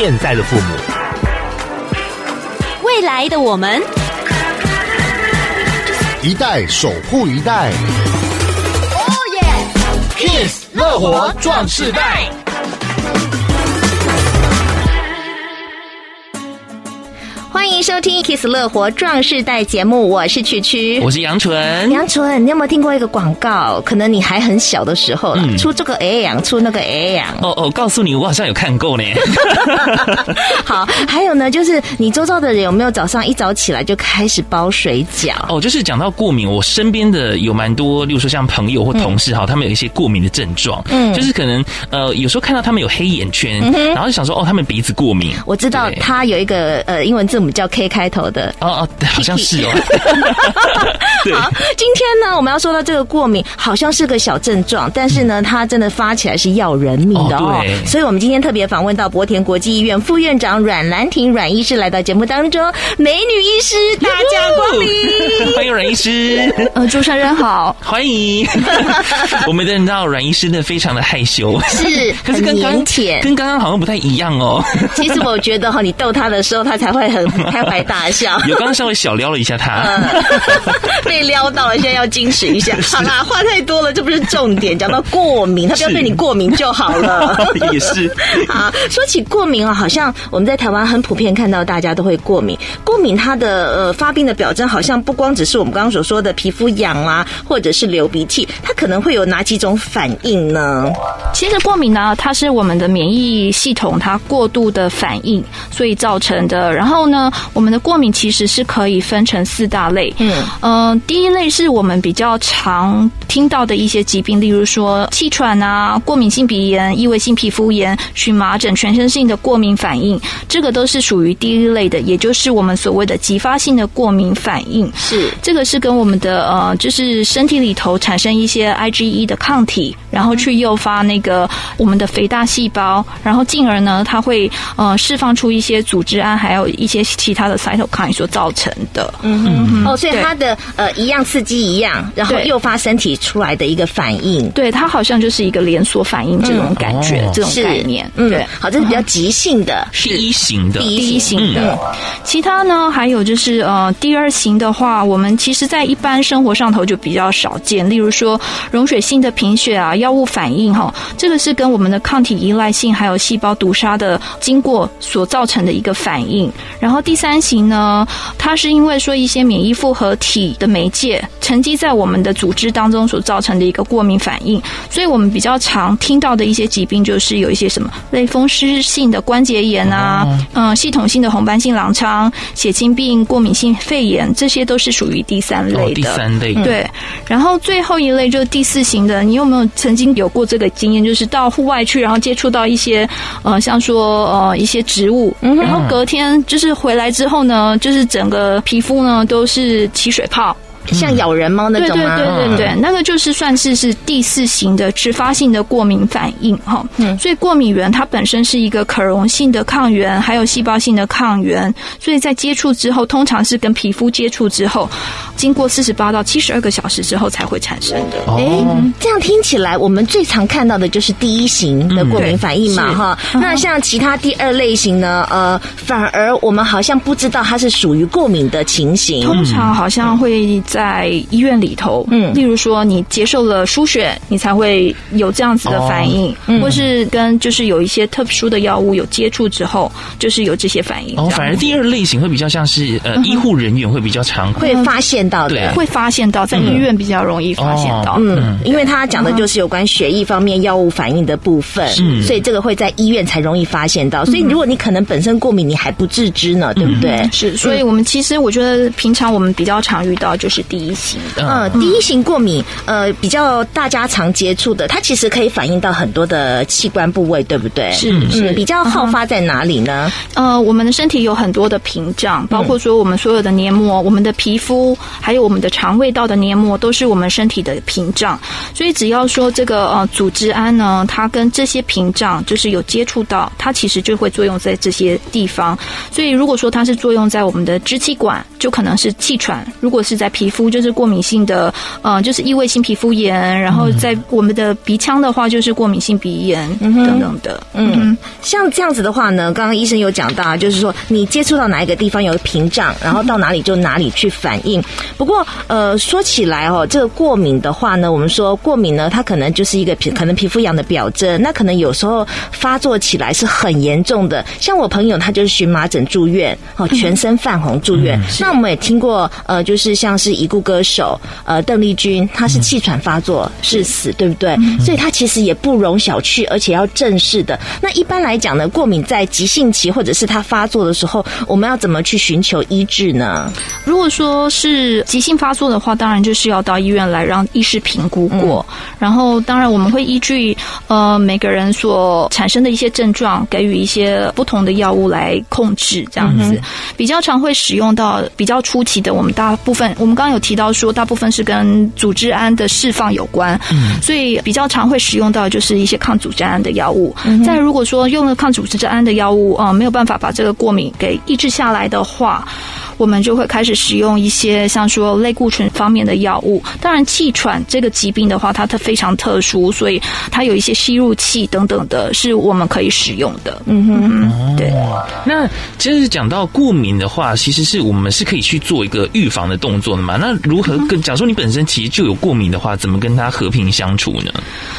现在的父母，未来的我们，一代守护一代。哦耶！Kiss 乐活壮士代。欢迎收听《Kiss 乐活壮世代》节目，我是曲曲，我是杨纯。杨纯，你有没有听过一个广告？可能你还很小的时候了，嗯、出这个 A 养，出那个 A 养。哦哦，告诉你，我好像有看过呢。好，还有呢，就是你周遭的人有没有早上一早起来就开始包水饺？哦，就是讲到过敏，我身边的有蛮多，例如说像朋友或同事哈，嗯、他们有一些过敏的症状，嗯，就是可能呃，有时候看到他们有黑眼圈，然后就想说，哦，他们鼻子过敏。我知道他有一个呃英文字母。叫 K 开头的哦哦，好像是哦。好，今天呢，我们要说到这个过敏，好像是个小症状，但是呢，它真的发起来是要人命的哦。对，所以我们今天特别访问到博田国际医院副院长阮兰婷阮医师来到节目当中，美女医师大家光临，欢迎阮医师。呃，主持人好，欢迎。我们的到阮医师呢，非常的害羞，是，可是跟刚跟刚刚好像不太一样哦。其实我觉得哈，你逗他的时候，他才会很。开怀大笑，有刚刚稍微小撩了一下他，被撩到了，现在要矜持一下。好啦，话太多了，这不是重点。讲到过敏，他不要对你过敏就好了。也是。好，说起过敏啊，好像我们在台湾很普遍看到大家都会过敏。过敏它的呃发病的表征，好像不光只是我们刚刚所说的皮肤痒啊，或者是流鼻涕，它可能会有哪几种反应呢？其实过敏呢，它是我们的免疫系统它过度的反应，所以造成的。然后呢，我们的过敏其实是可以分成四大类。嗯嗯、呃，第一类是我们比较常听到的一些疾病，例如说气喘啊、过敏性鼻炎、异位性皮肤炎、荨麻疹、全身性的过敏反应，这个都是属于第一类的，也就是我们所谓的急发性的过敏反应。是这个是跟我们的呃，就是身体里头产生一些 IgE 的抗体，然后去诱发那个我们的肥大细胞，然后进而呢，它会呃释放出一些组织胺，还有一些。其他的 cytokine 所造成的，嗯哼，哦，所以它的呃一样刺激一样，然后诱发身体出来的一个反应，对，它好像就是一个连锁反应这种感觉，这种概念，嗯，对，好，这是比较急性的，第一型的，第一型的。其他呢，还有就是呃第二型的话，我们其实在一般生活上头就比较少见，例如说溶血性的贫血啊，药物反应哈，这个是跟我们的抗体依赖性还有细胞毒杀的经过所造成的一个反应，然后。第三型呢，它是因为说一些免疫复合体的媒介沉积在我们的组织当中所造成的一个过敏反应，所以我们比较常听到的一些疾病就是有一些什么类风湿性的关节炎啊，嗯，系统性的红斑性狼疮、血清病、过敏性肺炎，这些都是属于第三类的。第三类对，然后最后一类就是第四型的，你有没有曾经有过这个经验？就是到户外去，然后接触到一些呃，像说呃一些植物，然后隔天就是回。来之后呢，就是整个皮肤呢都是起水泡。像咬人猫那种吗？对对对对对，那个就是算是是第四型的迟发性的过敏反应哈。嗯，所以过敏原它本身是一个可溶性的抗原，还有细胞性的抗原，所以在接触之后，通常是跟皮肤接触之后，经过四十八到七十二个小时之后才会产生的。哎、哦，这样听起来，我们最常看到的就是第一型的过敏反应嘛哈。嗯、那像其他第二类型呢？呃，反而我们好像不知道它是属于过敏的情形。通常好像会在。在医院里头，嗯，例如说你接受了输血，你才会有这样子的反应，哦、或是跟就是有一些特殊的药物有接触之后，就是有这些反应。哦，反而第二类型会比较像是呃，医护人员会比较常会发现到的，对，会发现到在医院比较容易发现到，嗯，嗯，因为他讲的就是有关血液方面药物反应的部分，是，所以这个会在医院才容易发现到。所以如果你可能本身过敏，你还不自知呢，对不对？是，所以我们其实我觉得平常我们比较常遇到就是。第一型的，呃，第一型过敏，呃，比较大家常接触的，它其实可以反映到很多的器官部位，对不对？是是，比较好发在哪里呢？呃，我们的身体有很多的屏障，包括说我们所有的黏膜、我们的皮肤，还有我们的肠胃道的黏膜，都是我们身体的屏障。所以只要说这个呃组织胺呢，它跟这些屏障就是有接触到，它其实就会作用在这些地方。所以如果说它是作用在我们的支气管，就可能是气喘；如果是在皮皮肤就是过敏性的，呃，就是异位性皮肤炎，然后在我们的鼻腔的话就是过敏性鼻炎等等的。嗯，嗯像这样子的话呢，刚刚医生有讲到，就是说你接触到哪一个地方有屏障，然后到哪里就哪里去反应。不过，呃，说起来哦，这个过敏的话呢，我们说过敏呢，它可能就是一个皮，可能皮肤痒的表征。那可能有时候发作起来是很严重的，像我朋友他就是荨麻疹住院，哦，全身泛红住院。嗯、那我们也听过，呃，就是像是已故歌手呃邓丽君，她是气喘发作是死，对不对？嗯、所以她其实也不容小觑，而且要正视的。那一般来讲呢，过敏在急性期或者是他发作的时候，我们要怎么去寻求医治呢？如果说是急性发作的话，当然就是要到医院来让医师评估过，嗯、然后当然我们会依据呃每个人所产生的一些症状，给予一些不同的药物来控制，这样子。嗯、比较常会使用到比较初期的，我们大部分我们刚刚有提到说，大部分是跟组织胺的释放有关，嗯、所以比较常会使用到就是一些抗组织胺的药物。嗯、再如果说用了抗组织胺的药物啊、呃，没有办法把这个过敏给抑制下来的话。我们就会开始使用一些像说类固醇方面的药物。当然，气喘这个疾病的话，它它非常特殊，所以它有一些吸入器等等的，是我们可以使用的。嗯哼，对。那其实讲到过敏的话，其实是我们是可以去做一个预防的动作的嘛？那如何跟假如说你本身其实就有过敏的话，怎么跟它和平相处呢？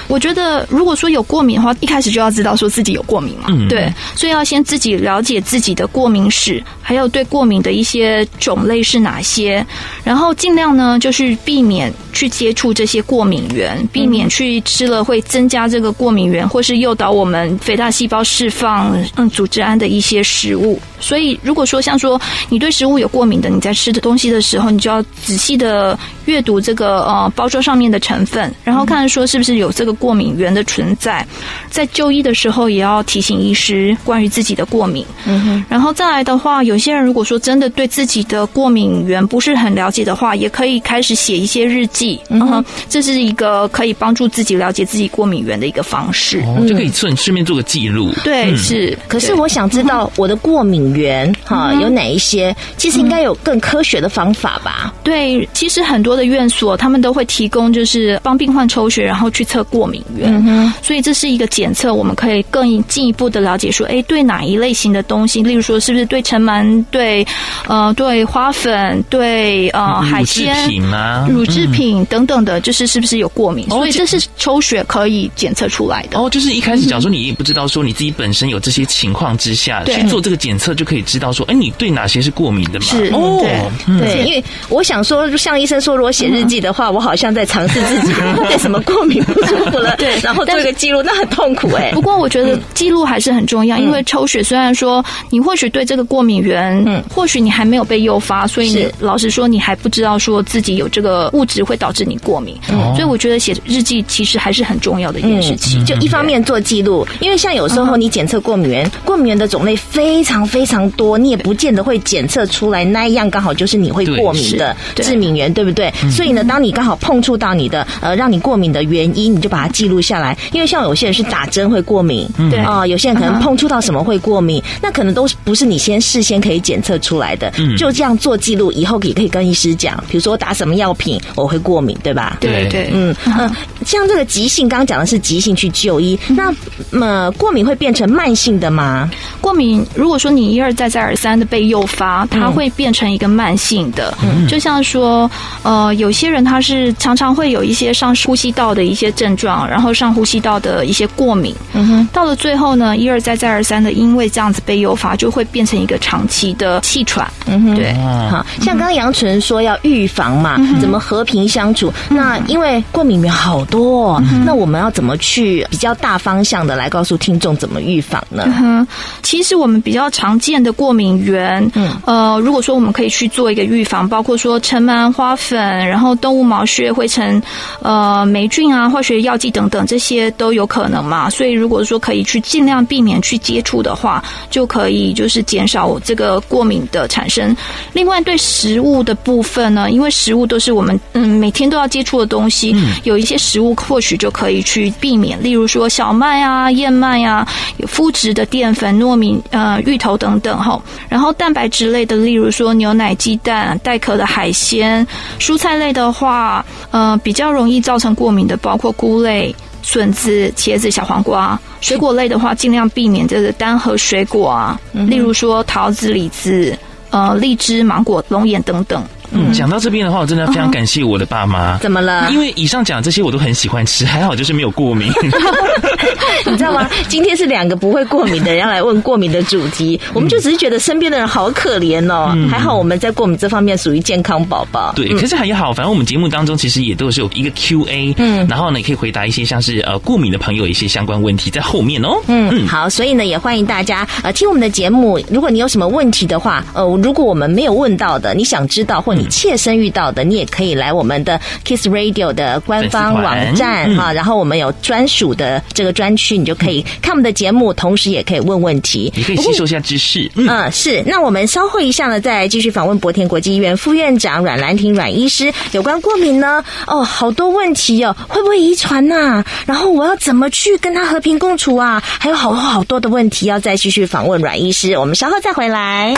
我觉得，如果说有过敏的话，一开始就要知道说自己有过敏嘛。嗯，对，所以要先自己了解自己的过敏史，还有对过敏的一些。种类是哪些？然后尽量呢，就是避免去接触这些过敏源，避免去吃了会增加这个过敏源，或是诱导我们肥大细胞释放嗯组织胺的一些食物。所以，如果说像说你对食物有过敏的，你在吃的东西的时候，你就要仔细的阅读这个呃包装上面的成分，然后看说是不是有这个过敏源的存在。在就医的时候，也要提醒医师关于自己的过敏。嗯哼。然后再来的话，有些人如果说真的对自己的过敏源不是很了解的话，也可以开始写一些日记。嗯哼。这是一个可以帮助自己了解自己过敏源的一个方式。哦，就可以顺顺便做个记录。对，是。可是我想知道我的过敏源哈有哪一些？其实应该有更科学的方法吧？对，其实很多的院所他们都会提供，就是帮病患抽血，然后去测过敏源。嗯哼，所以这是一个检测，我们可以更进一步的了解说，哎，对哪一类型的东西，例如说是不是对尘螨、对呃对花粉、对呃海鲜、乳制品吗？乳制品等等的，就是是不是有过敏？所以这是抽血可以检测出来的。哦，就是一开始讲说你也不知道说你自己本身有这些情况之下去做这个检测，就可以知道说，哎，你对哪些是过敏的嘛？是哦，对，因为我想说，像医生说，如果写日记的话，我好像在尝试自己 对什么过敏不舒服了，对，然后做一个记录，那很痛苦哎。不过我觉得记录还是很重要，因为抽血虽然说你或许对这个过敏源，嗯，或许你还没有被诱发，所以你老实说你还不知道说自己有这个物质会导致你过敏，嗯。所以我觉得写日记其实还是很重要的一件事情。就一方面做记录，因为像有时候你检测过敏源，过敏源的种类非常非常多，你也不见得会检测出来那一样刚好就是你会过敏的致敏源，对不对？所以呢，当你刚好碰触到你的呃让你过敏的原因，你就把它记录下来。因为像有些人是打针会过敏，对。啊，有些人可能碰触到什么会过敏，那可能都不是你先事先可以检测出来的。就这样做记录，以后也可以跟医师讲，比如说打什么药品我会过敏，对吧？对对，嗯嗯，像这个急性，刚刚讲的是急性去就医，那么过敏会变成慢性的吗？过敏如果说你一而再再而三的被诱发，它会变成一个慢性的，嗯。就像说呃，有些人他是常常会有一些上呼吸道的一些症状，然后上呼吸道的一些过敏，嗯哼，到了最后呢，一而再再而三的因为这样子被诱发，就会变成一个长期的气喘，嗯哼，对，好像刚刚杨纯说要预防嘛，怎么和平相处？那因为过敏源好多，那我们要怎么去比较大方向的来告诉听众怎么预防呢？嗯，其实我们比较常见的过敏源，嗯，呃，如果说我们可以去做一个预防，包括说尘螨、花粉，然后动物毛屑、灰尘、呃，霉菌啊、化学药剂等等，这些都有可能嘛。所以如果说可以去尽量避免去接触的话，就可以就是减少这个过敏的产生。另外，对食物的部分呢，因为食物都是我们嗯每天都要接触的东西，有一些食物或许就可以去避免，例如说小麦啊、燕麦啊、有麸质的淀粉、糯米呃芋头等等哈。然后蛋白质类的，例如说牛奶、鸡蛋、带壳的海鲜、蔬菜类的话，呃比较容易造成过敏的，包括菇类、笋子、茄子、小黄瓜。水果类的话，尽量避免这个单核水果啊，例如说桃子、李子、呃荔枝、芒果、龙眼等等。嗯，讲到这边的话，我真的非常感谢我的爸妈。怎么了？因为以上讲这些我都很喜欢吃，还好就是没有过敏。你知道吗？今天是两个不会过敏的人要来问过敏的主题，我们就只是觉得身边的人好可怜哦。嗯、还好我们在过敏这方面属于健康宝宝。对，可是还好，反正我们节目当中其实也都是有一个 Q&A，嗯，然后呢，也可以回答一些像是呃过敏的朋友一些相关问题在后面哦。嗯嗯，好，所以呢，也欢迎大家呃听我们的节目。如果你有什么问题的话，呃，如果我们没有问到的，你想知道或你切身遇到。的，你也可以来我们的 Kiss Radio 的官方网站哈，然后我们有专属的这个专区，你就可以看我们的节目，同时也可以问问题，你可以吸收一下知识。嗯，嗯，是。那我们稍后一下呢，再继续访问博田国际医院副院长阮兰婷阮医师，有关过敏呢，哦，好多问题哦，会不会遗传呐？然后我要怎么去跟他和平共处啊？还有好多好多的问题要再继续访问阮医师，我们稍后再回来。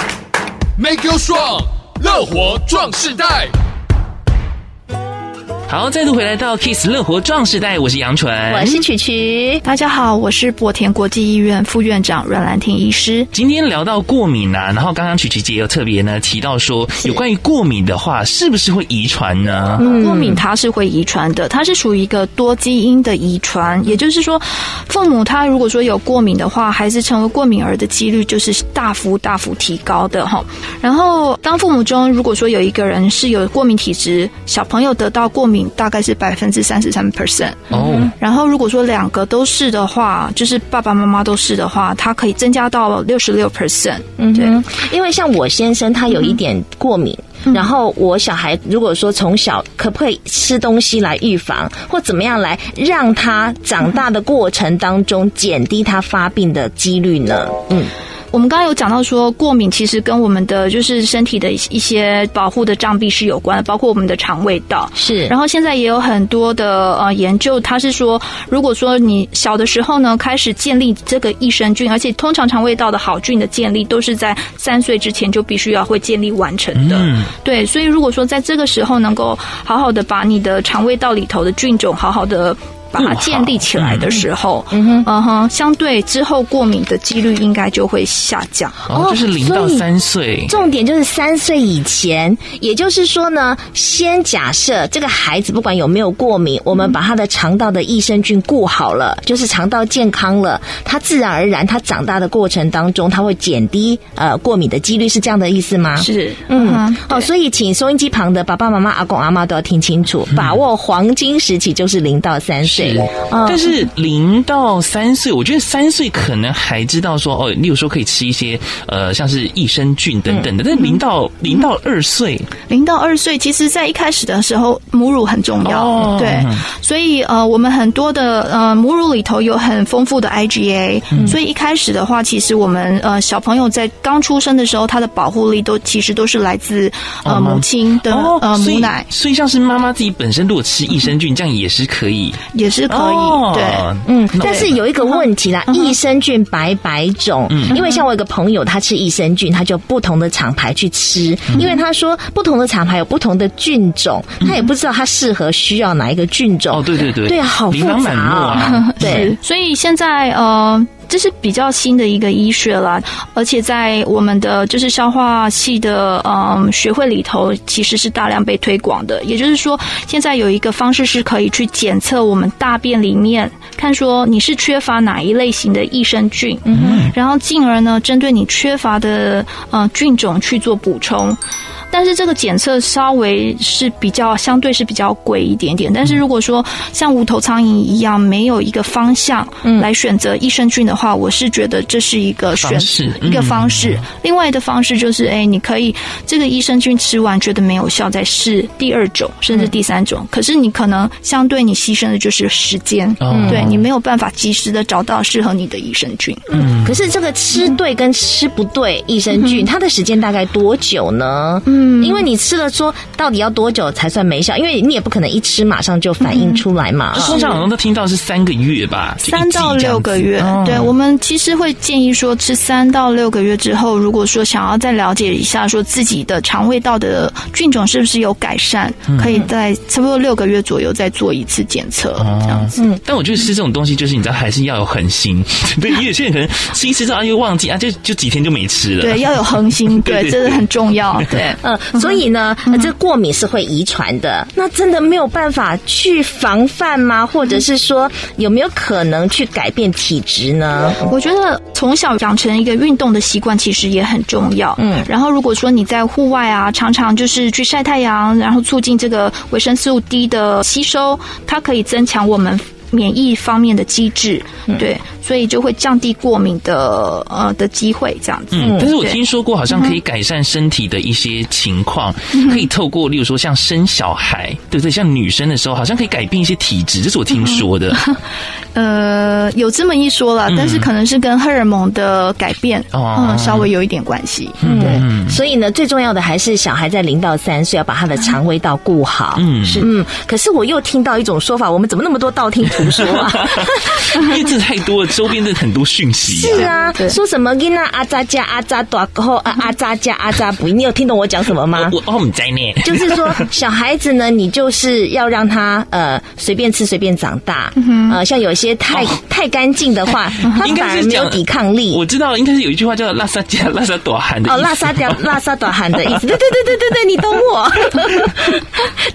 Make you strong，乐活壮世代。好，再度回来到 Kiss 乐活壮时代，我是杨纯，我是曲曲，大家好，我是博田国际医院副院长阮兰婷医师。今天聊到过敏啊，然后刚刚曲曲姐有特别呢提到说，有关于过敏的话，是不是会遗传呢？嗯，过敏它是会遗传的，它是属于一个多基因的遗传，也就是说，父母他如果说有过敏的话，孩子成为过敏儿的几率就是大幅大幅提高的哈。然后，当父母中如果说有一个人是有过敏体质，小朋友得到过敏。大概是百分之三十三 percent 哦，然后如果说两个都是的话，就是爸爸妈妈都是的话，它可以增加到六十六 percent。嗯，对，因为像我先生他有一点过敏，嗯、然后我小孩如果说从小可不可以吃东西来预防，或怎么样来让他长大的过程当中减低他发病的几率呢？嗯。我们刚刚有讲到说，过敏其实跟我们的就是身体的一些保护的障壁是有关的，包括我们的肠胃道。是。然后现在也有很多的呃研究，它是说，如果说你小的时候呢，开始建立这个益生菌，而且通常肠胃道的好菌的建立都是在三岁之前就必须要会建立完成的。嗯。对，所以如果说在这个时候能够好好的把你的肠胃道里头的菌种好好的。把它建立起来的时候，嗯哼，嗯哼，相对之后过敏的几率应该就会下降。哦，就是零到三岁，重点就是三岁以前。也就是说呢，先假设这个孩子不管有没有过敏，我们把他的肠道的益生菌顾好了，就是肠道健康了，他自然而然他长大的过程当中，他会减低呃过敏的几率，是这样的意思吗？是，嗯，哦，所以请收音机旁的爸爸妈妈、阿公阿妈都要听清楚，把握黄金时期就是零到三岁。对，但是零到三岁，我觉得三岁可能还知道说哦，例如说可以吃一些呃，像是益生菌等等的。但零到零到二岁，零到二岁，其实在一开始的时候，母乳很重要，对，所以呃，我们很多的呃母乳里头有很丰富的 IgA，所以一开始的话，其实我们呃小朋友在刚出生的时候，他的保护力都其实都是来自呃母亲的呃母奶，所以像是妈妈自己本身如果吃益生菌，这样也是可以，也是可以，哦、对，嗯，但是有一个问题啦，益生菌百百种，嗯，因为像我有个朋友，他吃益生菌，他就不同的厂牌去吃，因为他说不同的厂牌有不同的菌种，他也不知道他适合需要哪一个菌种，哦，对对对，对啊，好复杂啊，对，所以现在呃。这是比较新的一个医学啦，而且在我们的就是消化系的嗯学会里头，其实是大量被推广的。也就是说，现在有一个方式是可以去检测我们大便里面，看说你是缺乏哪一类型的益生菌，嗯，然后进而呢，针对你缺乏的嗯菌种去做补充。但是这个检测稍微是比较相对是比较贵一点点。但是如果说像无头苍蝇一样没有一个方向来选择益生菌的话，我是觉得这是一个选择一个方式。另外的方式就是，哎，你可以这个益生菌吃完觉得没有效，再试第二种甚至第三种。可是你可能相对你牺牲的就是时间，对你没有办法及时的找到适合你的益生菌。嗯，可是这个吃对跟吃不对益生菌，它的时间大概多久呢？嗯。嗯，因为你吃了说到底要多久才算没效？因为你也不可能一吃马上就反应出来嘛。通常好像都听到是三个月吧，三到六个月。对，我们其实会建议说，吃三到六个月之后，如果说想要再了解一下，说自己的肠胃道的菌种是不是有改善，可以在差不多六个月左右再做一次检测，这样子。嗯，但我觉得吃这种东西，就是你知道，还是要有恒心。对，因为有些人可能吃一吃之后又忘记啊，就就几天就没吃了。对，要有恒心，对，这个很重要。对，嗯，所以呢，这过敏是会遗传的。那真的没有办法去防范吗？或者是说，有没有可能去改变体质呢？我觉得从小养成一个运动的习惯，其实也很重要。嗯，然后如果说你在户外啊，常常就是去晒太阳，然后促进这个维生素 D 的吸收，它可以增强我们。免疫方面的机制，对，所以就会降低过敏的呃的机会，这样子。嗯，但是我听说过，好像可以改善身体的一些情况，可以透过，例如说像生小孩，对不对？像女生的时候，好像可以改变一些体质，这是我听说的。呃，有这么一说了，但是可能是跟荷尔蒙的改变，嗯，稍微有一点关系。嗯，对。所以呢，最重要的还是小孩在零到三岁要把他的肠胃道顾好。嗯，是。嗯，可是我又听到一种说法，我们怎么那么多道听途说啊？因为这太多了，周边的很多讯息。是啊，说什么囡仔阿扎加阿扎多后阿扎加阿扎不？你有听懂我讲什么吗？我我们在念，就是说 小孩子呢，你就是要让他呃随便吃随便长大。呃，像有些太太干净的话，他反而没有抵抗力。我知道，应该是有一句话叫“拉萨加拉萨朵罕”的哦，拉萨加拉萨朵罕的意思。对对对对对对，你懂我。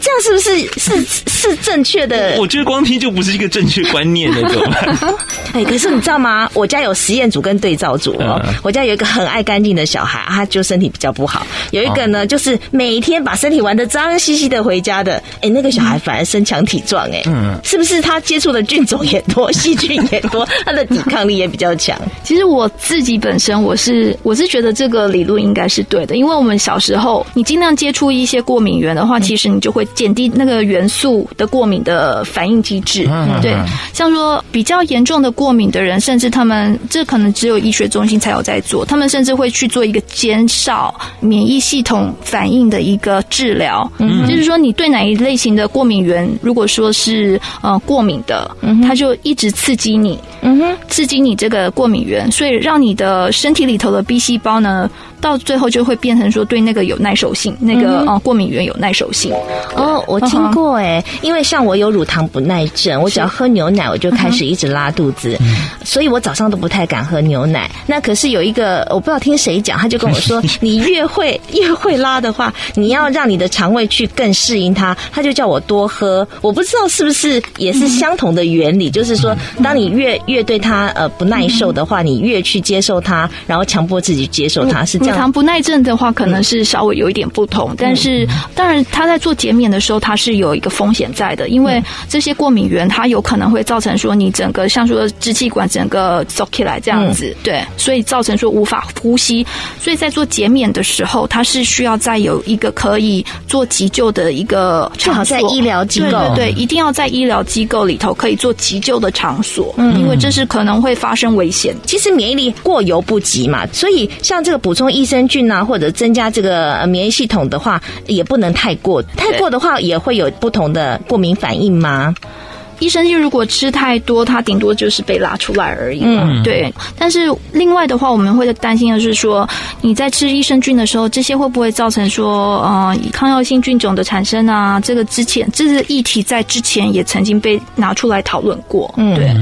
这样是不是是是正确的？我觉得光听就不是一个正确观念的，怎么办？哎，可是你知道吗？我家有实验组跟对照组哦。我家有一个很爱干净的小孩，他就身体比较不好；有一个呢，就是每天把身体玩得脏兮兮的回家的。哎，那个小孩反而身强体壮，哎，嗯，是不是他接触的菌种也多，细菌也多，他的抵抗力也比较强？其实我自己本身，我是我是觉得这个理论应该是对的，因为我们小时候，你尽量接触一些过敏源的话，其实你就会减低那个元素的过敏的反应机制。嗯，对。像说比较严重的过敏的人，甚至他们这可能只有医学中心才有在做，他们甚至会去做一个减少免疫系统反应的一个治疗。嗯，就是说你对哪一类型的过敏源，如果说是呃过敏的，嗯，他就一直刺激你，嗯哼，刺激你这个过敏源，所以让你的身体里头的 B 细胞呢。到最后就会变成说对那个有耐受性，那个呃过敏源有耐受性。哦，我听过哎，因为像我有乳糖不耐症，我只要喝牛奶我就开始一直拉肚子，所以我早上都不太敢喝牛奶。那可是有一个我不知道听谁讲，他就跟我说，你越会 越会拉的话，你要让你的肠胃去更适应它，他就叫我多喝。我不知道是不是也是相同的原理，就是说，当你越越对它呃不耐受的话，你越去接受它，然后强迫自己接受它，是。乳糖不耐症的话，可能是稍微有一点不同，但是当然，他在做减免的时候，它是有一个风险在的，因为这些过敏源，它有可能会造成说你整个像说支气管整个走起来这样子，对，所以造成说无法呼吸，所以在做减免的时候，它是需要再有一个可以做急救的一个场所，在医疗机构，对对，一定要在医疗机构里头可以做急救的场所，嗯，因为这是可能会发生危险。其实免疫力过犹不及嘛，所以像这个补充益生菌啊，或者增加这个免疫系统的话，也不能太过。太过的话，也会有不同的过敏反应吗？益生菌如果吃太多，它顶多就是被拉出来而已。嗯，对。但是另外的话，我们会担心的是说，你在吃益生菌的时候，这些会不会造成说，呃，抗药性菌种的产生啊？这个之前，这个议题在之前也曾经被拿出来讨论过。嗯，对。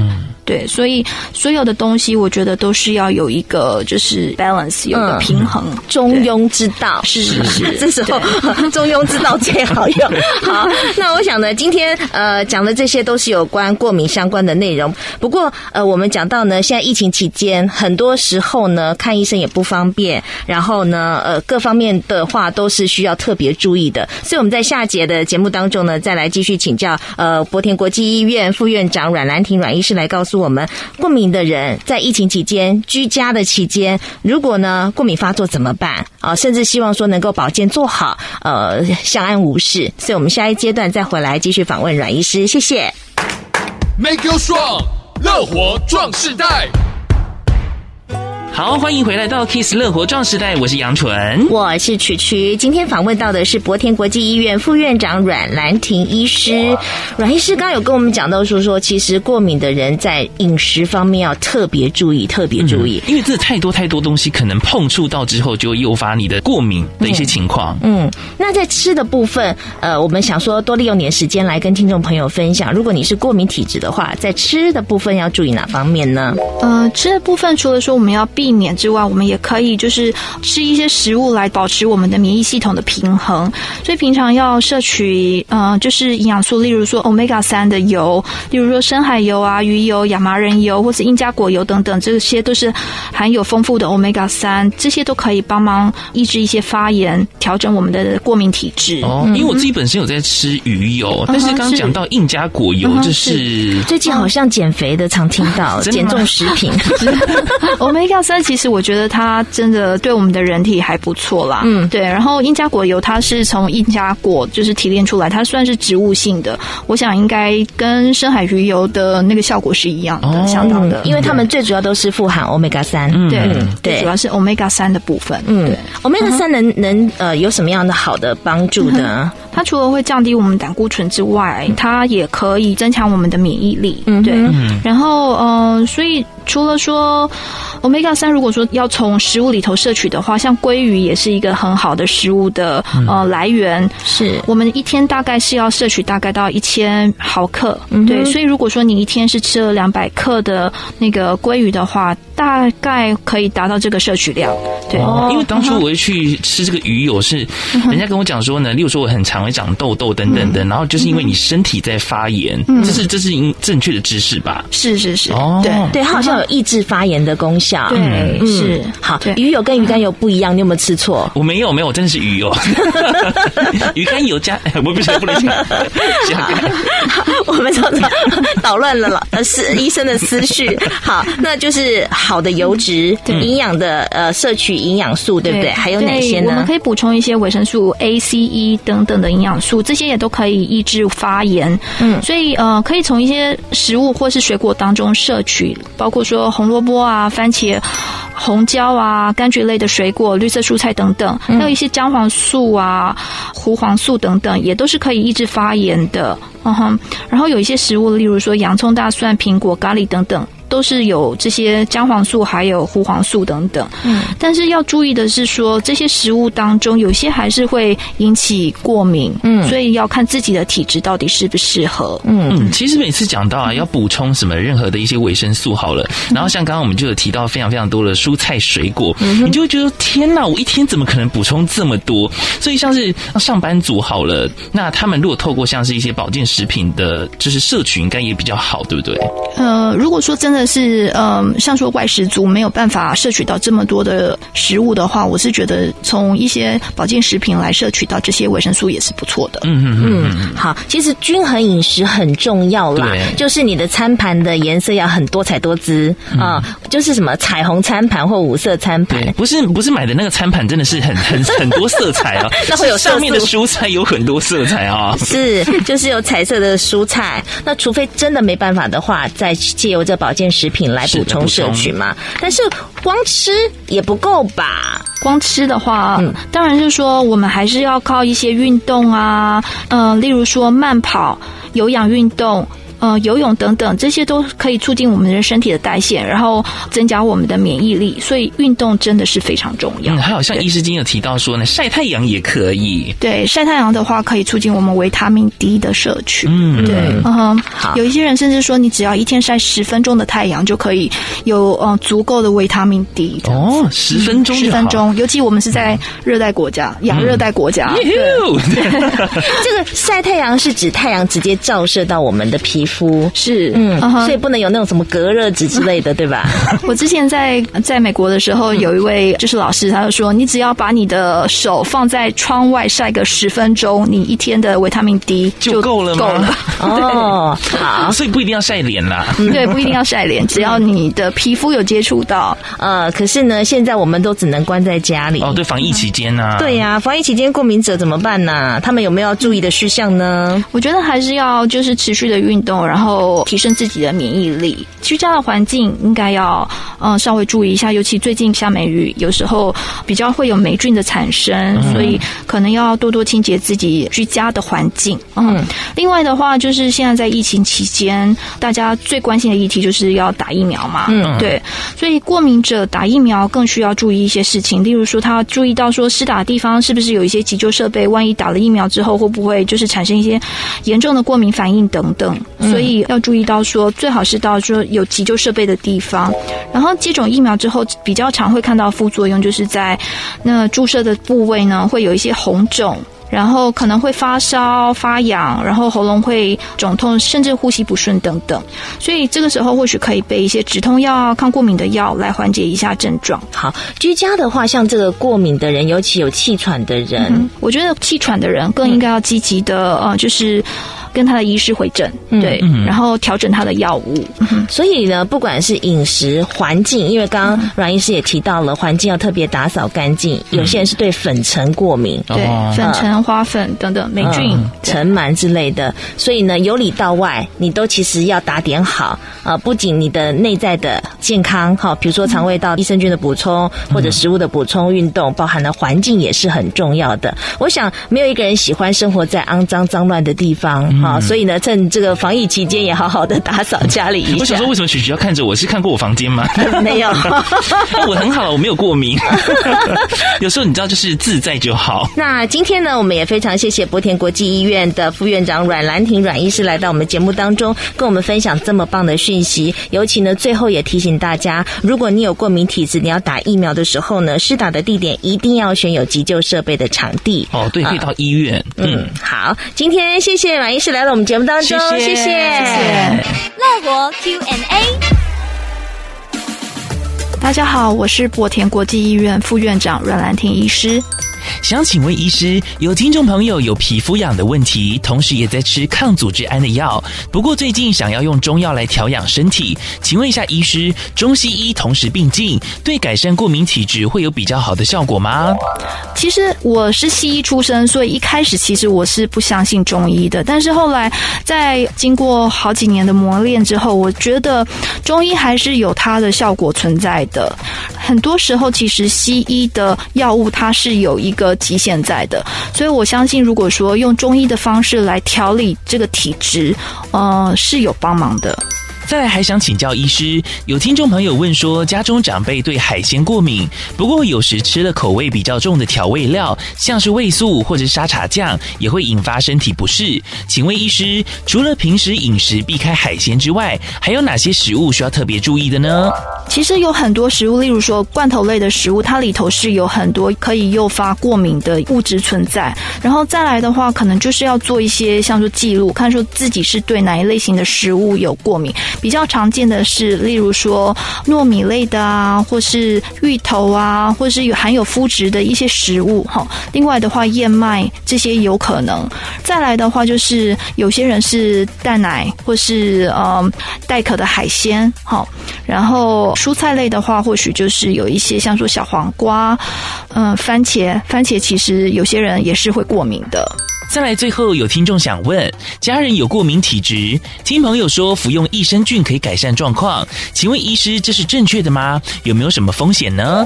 对，所以所有的东西，我觉得都是要有一个就是 balance，有一个平衡，嗯、中庸之道。是是 是，这时候 中庸之道最好用。好，那我想呢，今天呃讲的这些都是有关过敏相关的内容。不过呃，我们讲到呢，现在疫情期间，很多时候呢看医生也不方便，然后呢呃各方面的话都是需要特别注意的。所以我们在下节的节目当中呢，再来继续请教呃博田国际医院副院长阮兰婷阮医师来告诉。我们过敏的人在疫情期间居家的期间，如果呢过敏发作怎么办啊？甚至希望说能够保健做好，呃，相安无事。所以我们下一阶段再回来继续访问阮医师，谢谢。Make you strong，乐活壮世代。好，欢迎回来到 Kiss 乐活壮时代，我是杨纯，我是曲曲。今天访问到的是博田国际医院副院长阮兰婷医师。阮医师刚刚有跟我们讲到说，说其实过敏的人在饮食方面要特别注意，特别注意，嗯、因为这太多太多东西可能碰触到之后，就会诱发你的过敏的一些情况。嗯，嗯，那在吃的部分，呃，我们想说多利用点时间来跟听众朋友分享，如果你是过敏体质的话，在吃的部分要注意哪方面呢？呃，吃的部分除了说我们要避避免之外，我们也可以就是吃一些食物来保持我们的免疫系统的平衡。所以平常要摄取，呃，就是营养素，例如说 Omega 三的油，例如说深海油啊、鱼油、亚麻仁油或是印加果油等等，这些都是含有丰富的 Omega 三，这些都可以帮忙抑制一些发炎，调整我们的过敏体质。哦，因为我自己本身有在吃鱼油，嗯、但是刚刚讲到印加果油，就、嗯、是最近好像减肥的常听到 减重食品 Omega 三。但其实我觉得它真的对我们的人体还不错啦。嗯，对。然后印加果油它是从印加果就是提炼出来，它算是植物性的。我想应该跟深海鱼油的那个效果是一样的，哦、相当的。因为它们最主要都是富含欧米伽三。对对，主要是欧米伽三的部分。嗯，欧米伽三能能呃有什么样的好的帮助呢？嗯它除了会降低我们胆固醇之外，它也可以增强我们的免疫力。嗯，对。然后，嗯、呃，所以除了说 Omega 三，如果说要从食物里头摄取的话，像鲑鱼也是一个很好的食物的呃来源。是我们一天大概是要摄取大概到一千毫克。嗯，对。所以如果说你一天是吃了两百克的那个鲑鱼的话，大概可以达到这个摄取量。对。哦，因为当初我会去吃这个鱼油，是人家跟我讲说呢，例如说我很常。会长痘痘等等等，然后就是因为你身体在发炎，嗯、这是这是应正确的知识吧？是是是，哦，对对，它好像有抑制发炎的功效。对，嗯、是好。鱼油跟鱼肝油不一样，你有没有吃错？我没有没有，真的是鱼油，鱼肝油加，我不行不能讲。我们常常捣乱了老是医生的思绪。好，那就是好的油脂、营养的呃摄取营养素，对不对？还有哪些呢？我们可以补充一些维生素 A、C、E 等等的。营养素这些也都可以抑制发炎，嗯，所以呃，可以从一些食物或是水果当中摄取，包括说红萝卜啊、番茄、红椒啊、柑橘类的水果、绿色蔬菜等等，还有一些姜黄素啊、胡黄素等等，也都是可以抑制发炎的。嗯哼，然后有一些食物，例如说洋葱、大蒜、苹果、咖喱等等。都是有这些姜黄素，还有胡黄素等等。嗯，但是要注意的是说，这些食物当中有些还是会引起过敏。嗯，所以要看自己的体质到底适不适合。嗯嗯，其实每次讲到啊，要补充什么任何的一些维生素好了，然后像刚刚我们就有提到非常非常多的蔬菜水果，嗯、你就会觉得天哪，我一天怎么可能补充这么多？所以像是上班族好了，那他们如果透过像是一些保健食品的，就是摄取应该也比较好，对不对？呃，如果说真的。是嗯，像说外食族没有办法摄取到这么多的食物的话，我是觉得从一些保健食品来摄取到这些维生素也是不错的。嗯嗯嗯，好，其实均衡饮食很重要啦，就是你的餐盘的颜色要很多彩多姿啊，嗯、就是什么彩虹餐盘或五色餐盘，不是不是买的那个餐盘真的是很很 很多色彩啊，那会有上面的蔬菜有很多色彩啊，是就是有彩色的蔬菜，那除非真的没办法的话，再借由这保健。食品来补充摄取嘛，但是光吃也不够吧？光吃的话，嗯，当然是说我们还是要靠一些运动啊，嗯、呃，例如说慢跑、有氧运动。呃，游泳等等，这些都可以促进我们的身体的代谢，然后增加我们的免疫力。所以运动真的是非常重要。嗯，还有像医师今天有提到说呢，晒太阳也可以。对，晒太阳的话可以促进我们维他命 D 的摄取。嗯，对，嗯哼，好。有一些人甚至说，你只要一天晒十分钟的太阳，就可以有呃足够的维他命 D。哦，十分钟，十分钟，尤其我们是在热带国家，亚热带国家。对，这个晒太阳是指太阳直接照射到我们的皮肤。肤是，嗯，所以不能有那种什么隔热纸之类的，对吧？我之前在在美国的时候，有一位就是老师，他就说，你只要把你的手放在窗外晒个十分钟，你一天的维他命 D 就够了，够了。哦，好，所以不一定要晒脸啦，对，不一定要晒脸，只要你的皮肤有接触到。呃，可是呢，现在我们都只能关在家里。哦，对，防疫期间呢？对呀，防疫期间过敏者怎么办呢？他们有没有要注意的事项呢？我觉得还是要就是持续的运动。动，然后提升自己的免疫力。居家的环境应该要嗯稍微注意一下，尤其最近下梅雨，有时候比较会有霉菌的产生，所以可能要多多清洁自己居家的环境。嗯，另外的话，就是现在在疫情期间，大家最关心的议题就是要打疫苗嘛。嗯，对，所以过敏者打疫苗更需要注意一些事情，例如说他要注意到说施打的地方是不是有一些急救设备，万一打了疫苗之后会不会就是产生一些严重的过敏反应等等。所以要注意到说，最好是到说有急救设备的地方。然后接种疫苗之后，比较常会看到副作用，就是在那注射的部位呢，会有一些红肿。然后可能会发烧、发痒，然后喉咙会肿痛，甚至呼吸不顺等等。所以这个时候或许可以备一些止痛药、抗过敏的药来缓解一下症状。好，居家的话，像这个过敏的人，尤其有气喘的人，嗯、我觉得气喘的人更应该要积极的，呃，就是。跟他的医师会诊，对，嗯、然后调整他的药物。嗯、所以呢，不管是饮食环境，因为刚刚阮医师也提到了，环境要特别打扫干净。嗯、有些人是对粉尘过敏，对，粉尘、花粉等等霉菌、尘螨之类的。所以呢，由里到外，你都其实要打点好啊。不仅你的内在的健康，哈，比如说肠胃道益生菌的补充，或者食物的补充，运动，包含了环境也是很重要的。我想，没有一个人喜欢生活在肮脏脏乱的地方。好，所以呢，趁这个防疫期间，也好好的打扫家里一下。我想说，为什么曲曲要看着我？是看过我房间吗？没有，我很好，我没有过敏。有时候你知道，就是自在就好。那今天呢，我们也非常谢谢博田国际医院的副院长阮兰婷阮医师来到我们节目当中，跟我们分享这么棒的讯息。尤其呢，最后也提醒大家，如果你有过敏体质，你要打疫苗的时候呢，施打的地点一定要选有急救设备的场地。哦，对，可以到医院。嗯，嗯，好，今天谢谢阮医师来到我们节目当中，谢谢，谢谢。乐活 Q&A，大家好，我是博田国际医院副院长阮兰婷医师。想请问医师，有听众朋友有皮肤痒的问题，同时也在吃抗组织胺的药，不过最近想要用中药来调养身体，请问一下医师，中西医同时并进，对改善过敏体质会有比较好的效果吗？其实我是西医出身，所以一开始其实我是不相信中医的，但是后来在经过好几年的磨练之后，我觉得中医还是有它的效果存在的。很多时候，其实西医的药物它是有一个极限在的，所以我相信，如果说用中医的方式来调理这个体质，嗯，是有帮忙的。再来还想请教医师，有听众朋友问说，家中长辈对海鲜过敏，不过有时吃了口味比较重的调味料，像是味素或者沙茶酱，也会引发身体不适。请问医师，除了平时饮食避开海鲜之外，还有哪些食物需要特别注意的呢？其实有很多食物，例如说罐头类的食物，它里头是有很多可以诱发过敏的物质存在。然后再来的话，可能就是要做一些像说记录，看说自己是对哪一类型的食物有过敏。比较常见的是，例如说糯米类的啊，或是芋头啊，或是有含有麸质的一些食物哈。另外的话，燕麦这些有可能。再来的话，就是有些人是蛋奶或是呃带壳的海鲜哈。然后蔬菜类的话，或许就是有一些像说小黄瓜，嗯、番茄，番茄其实有些人也是会过敏的。再来，最后有听众想问：家人有过敏体质，听朋友说服用益生菌可以改善状况，请问医师这是正确的吗？有没有什么风险呢？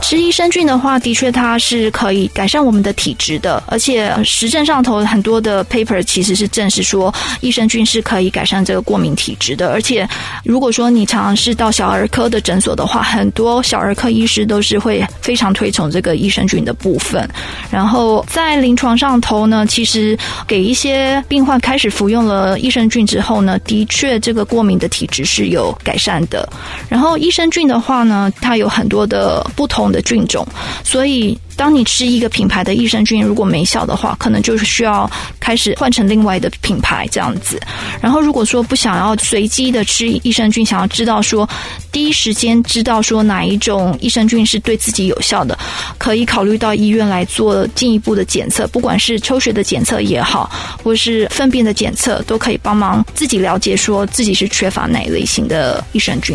吃益生菌的话，的确它是可以改善我们的体质的，而且实证上头很多的 paper 其实是证实说益生菌是可以改善这个过敏体质的。而且如果说你常常是到小儿科的诊所的话，很多小儿科医师都是会非常推崇这个益生菌的部分。然后在临床上头呢，其实给一些病患开始服用了益生菌之后呢，的确这个过敏的体质是有改善的。然后益生菌的话呢，它有很多的不同的菌种，所以。当你吃一个品牌的益生菌如果没效的话，可能就是需要开始换成另外的品牌这样子。然后如果说不想要随机的吃益生菌，想要知道说第一时间知道说哪一种益生菌是对自己有效的，可以考虑到医院来做进一步的检测，不管是抽血的检测也好，或是粪便的检测，都可以帮忙自己了解说自己是缺乏哪一类型的益生菌。